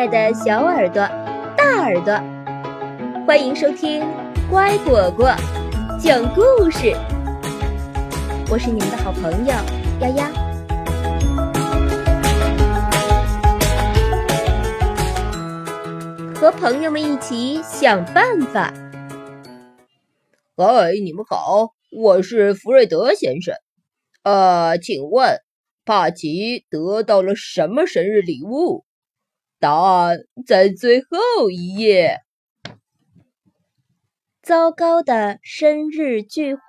爱的小耳朵、大耳朵，欢迎收听《乖果果讲故事》。我是你们的好朋友丫丫，和朋友们一起想办法。嗨，你们好，我是福瑞德先生。呃，请问帕奇得到了什么生日礼物？答案在最后一页。糟糕的生日聚会。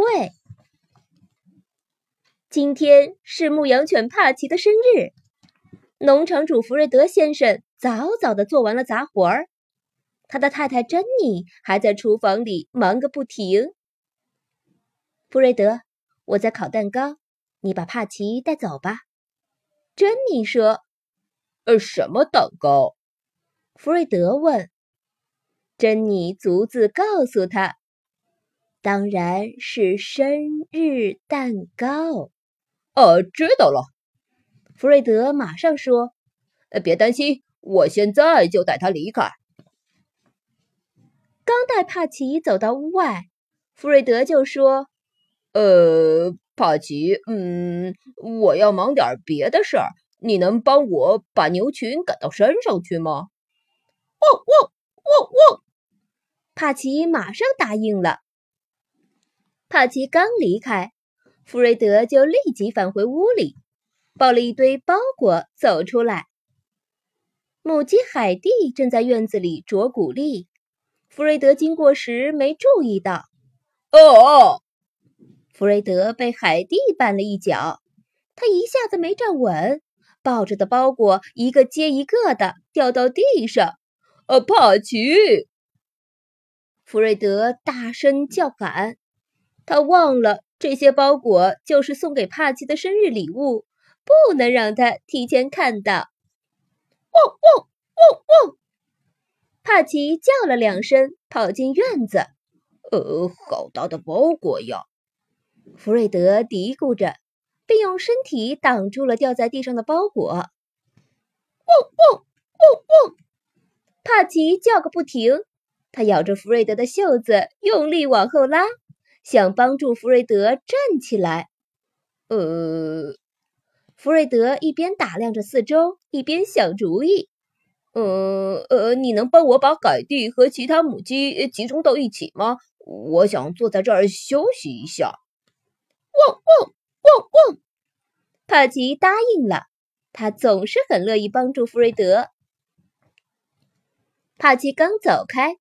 今天是牧羊犬帕奇的生日。农场主福瑞德先生早早的做完了杂活儿，他的太太珍妮还在厨房里忙个不停。福瑞德，我在烤蛋糕，你把帕奇带走吧。珍妮说。呃，什么蛋糕？弗瑞德问。珍妮逐字告诉他：“当然是生日蛋糕。”哦，知道了。弗瑞德马上说：“呃，别担心，我现在就带他离开。”刚带帕奇走到屋外，弗瑞德就说：“呃，帕奇，嗯，我要忙点别的事儿。”你能帮我把牛群赶到山上去吗？汪汪汪汪！帕奇马上答应了。帕奇刚离开，弗瑞德就立即返回屋里，抱了一堆包裹走出来。母鸡海蒂正在院子里啄谷粒，弗瑞德经过时没注意到。哦！弗瑞德被海蒂绊了一脚，他一下子没站稳。抱着的包裹一个接一个的掉到地上，呃，帕奇，弗瑞德大声叫喊。他忘了这些包裹就是送给帕奇的生日礼物，不能让他提前看到。汪汪汪汪！帕奇叫了两声，跑进院子。呃，好大的包裹呀！弗瑞德嘀咕着。并用身体挡住了掉在地上的包裹。汪汪汪汪！帕奇叫个不停，他咬着福瑞德的袖子，用力往后拉，想帮助福瑞德站起来。呃，福瑞德一边打量着四周，一边想主意。呃呃，你能帮我把改蒂和其他母鸡集中到一起吗？我想坐在这儿休息一下。汪汪！汪汪！帕奇答应了，他总是很乐意帮助弗瑞德。帕奇刚走开，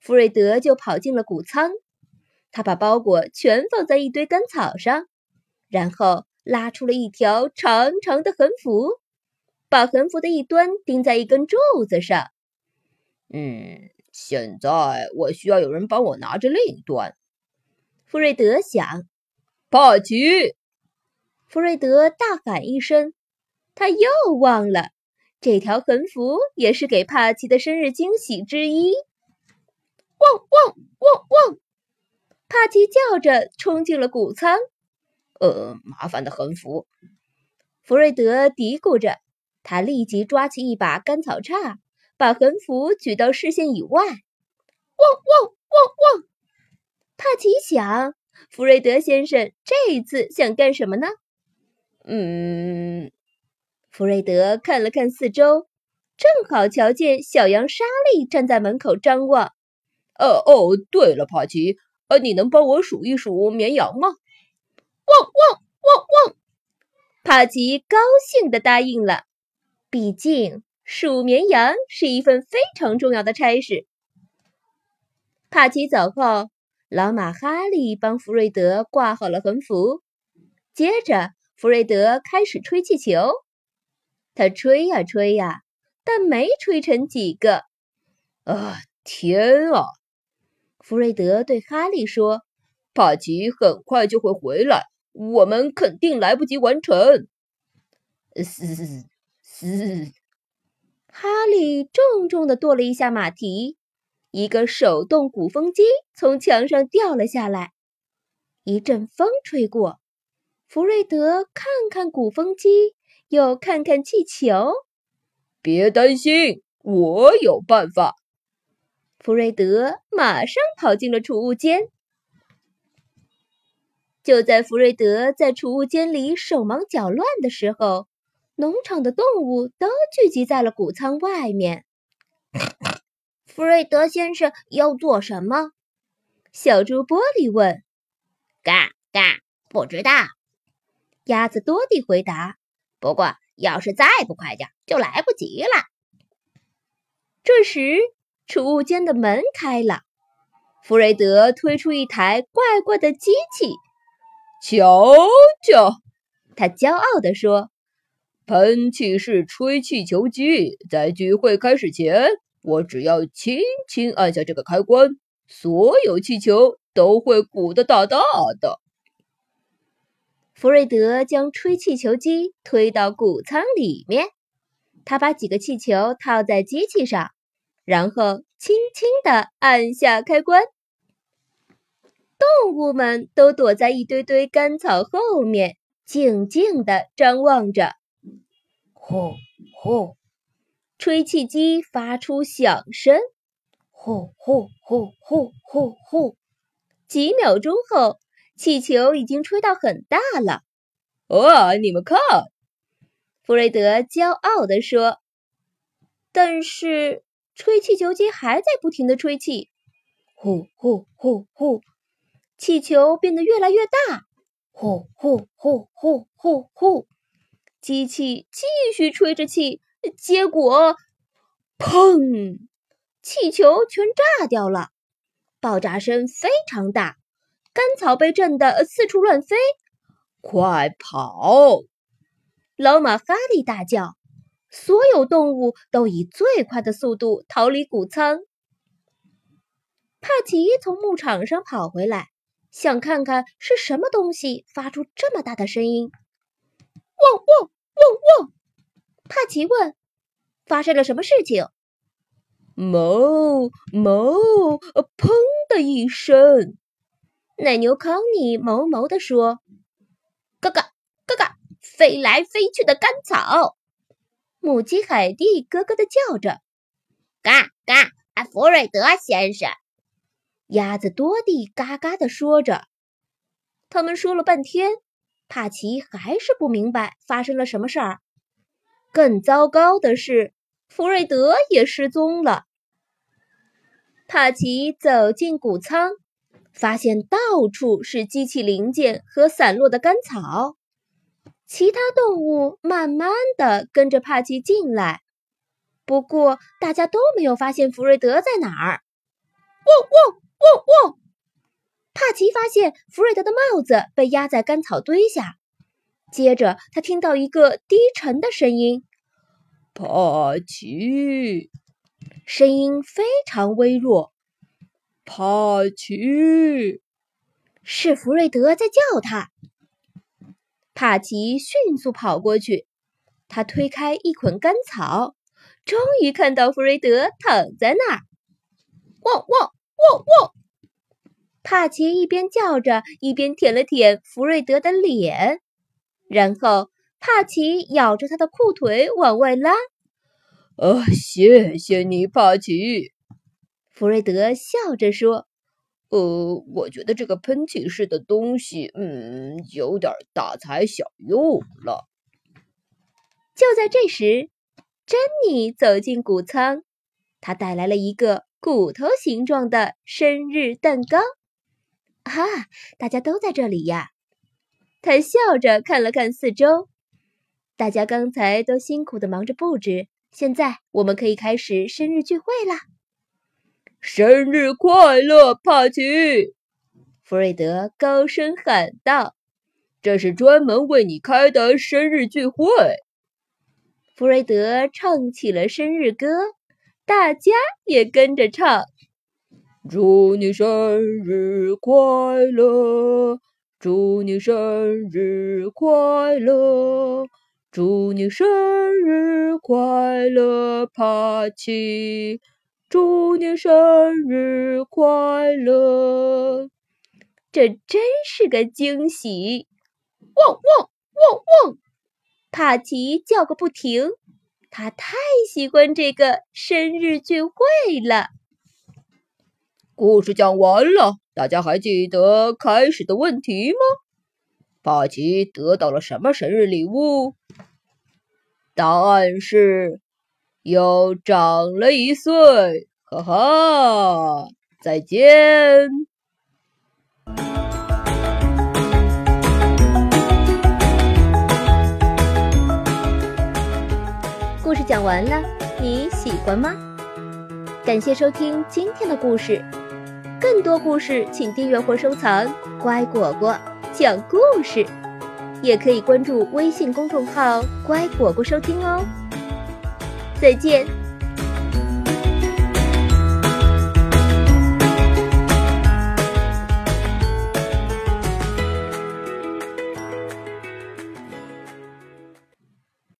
弗瑞德就跑进了谷仓，他把包裹全放在一堆干草上，然后拉出了一条长长的横幅，把横幅的一端钉在一根柱子上。嗯，现在我需要有人帮我拿着另一端。弗瑞德想，帕奇。弗瑞德大喊一声，他又忘了这条横幅也是给帕奇的生日惊喜之一。汪汪汪汪！帕奇叫着冲进了谷仓。呃，麻烦的横幅。弗瑞德嘀咕着，他立即抓起一把干草叉，把横幅举到视线以外。汪汪汪汪！帕奇想，弗瑞德先生这一次想干什么呢？嗯，弗瑞德看了看四周，正好瞧见小羊莎莉站在门口张望。哦哦，对了，帕奇，呃，你能帮我数一数绵羊吗？汪汪汪汪！帕奇高兴的答应了，毕竟数绵羊是一份非常重要的差事。帕奇走后，老马哈利帮弗瑞德挂好了横幅，接着。弗瑞德开始吹气球，他吹呀吹呀，但没吹成几个。啊，天啊！弗瑞德对哈利说：“帕奇很快就会回来，我们肯定来不及完成。”嘶嘶！哈利重重的跺了一下马蹄，一个手动鼓风机从墙上掉了下来。一阵风吹过。弗瑞德看看鼓风机，又看看气球。别担心，我有办法。弗瑞德马上跑进了储物间。就在弗瑞德在储物间里手忙脚乱的时候，农场的动物都聚集在了谷仓外面。弗瑞德先生要做什么？小猪玻璃问。嘎嘎，不知道。鸭子多地回答。不过，要是再不快点，就来不及了。这时，储物间的门开了，弗瑞德推出一台怪怪的机器。瞧瞧，他骄傲地说：“喷气式吹气球机，在聚会开始前，我只要轻轻按下这个开关，所有气球都会鼓得大大的。”弗瑞德将吹气球机推到谷仓里面，他把几个气球套在机器上，然后轻轻地按下开关。动物们都躲在一堆堆干草后面，静静地张望着。呼呼，吹气机发出响声。呼呼呼呼呼呼。几秒钟后，气球已经吹到很大了。哇，你们看！弗瑞德骄傲地说。但是，吹气球机还在不停地吹气。呼呼呼呼。气球变得越来越大，呼呼呼呼呼呼！机器继续吹着气，结果，砰！气球全炸掉了，爆炸声非常大，干草被震得四处乱飞。快跑！老马哈利大叫，所有动物都以最快的速度逃离谷仓。帕奇从牧场上跑回来。想看看是什么东西发出这么大的声音？汪汪汪汪！帕奇问：“发生了什么事情？”哞哞！砰的一声，奶牛康妮哞哞地说：“嘎嘎嘎嘎，飞来飞去的干草。”母鸡海蒂咯咯地叫着：“嘎嘎！”弗瑞德先生。鸭子多蒂嘎嘎地说着，他们说了半天，帕奇还是不明白发生了什么事儿。更糟糕的是，福瑞德也失踪了。帕奇走进谷仓，发现到处是机器零件和散落的干草。其他动物慢慢的跟着帕奇进来，不过大家都没有发现福瑞德在哪儿。汪汪！汪汪！帕奇发现弗瑞德的帽子被压在干草堆下，接着他听到一个低沉的声音：“帕奇。”声音非常微弱。“帕奇。”是弗瑞德在叫他。帕奇迅速跑过去，他推开一捆干草，终于看到弗瑞德躺在那儿。汪汪！汪汪！帕奇一边叫着，一边舔了舔弗瑞德的脸，然后帕奇咬着他的裤腿往外拉。“啊，谢谢你，帕奇。”弗瑞德笑着说。“呃，我觉得这个喷气式的东西，嗯，有点大材小用了。”就在这时，珍妮走进谷仓，她带来了一个。骨头形状的生日蛋糕，哈！大家都在这里呀。他笑着看了看四周，大家刚才都辛苦的忙着布置，现在我们可以开始生日聚会啦！生日快乐，帕奇！弗瑞德高声喊道：“这是专门为你开的生日聚会。”弗瑞德唱起了生日歌。大家也跟着唱：“祝你生日快乐，祝你生日快乐，祝你生日快乐，帕奇，祝你生日快乐。”这真是个惊喜！汪汪汪汪！帕奇叫个不停。他太喜欢这个生日聚会了。故事讲完了，大家还记得开始的问题吗？帕奇得到了什么生日礼物？答案是又长了一岁。哈哈，再见。故事讲完了，你喜欢吗？感谢收听今天的故事，更多故事请订阅或收藏“乖果果讲故事”，也可以关注微信公众号“乖果果”收听哦。再见。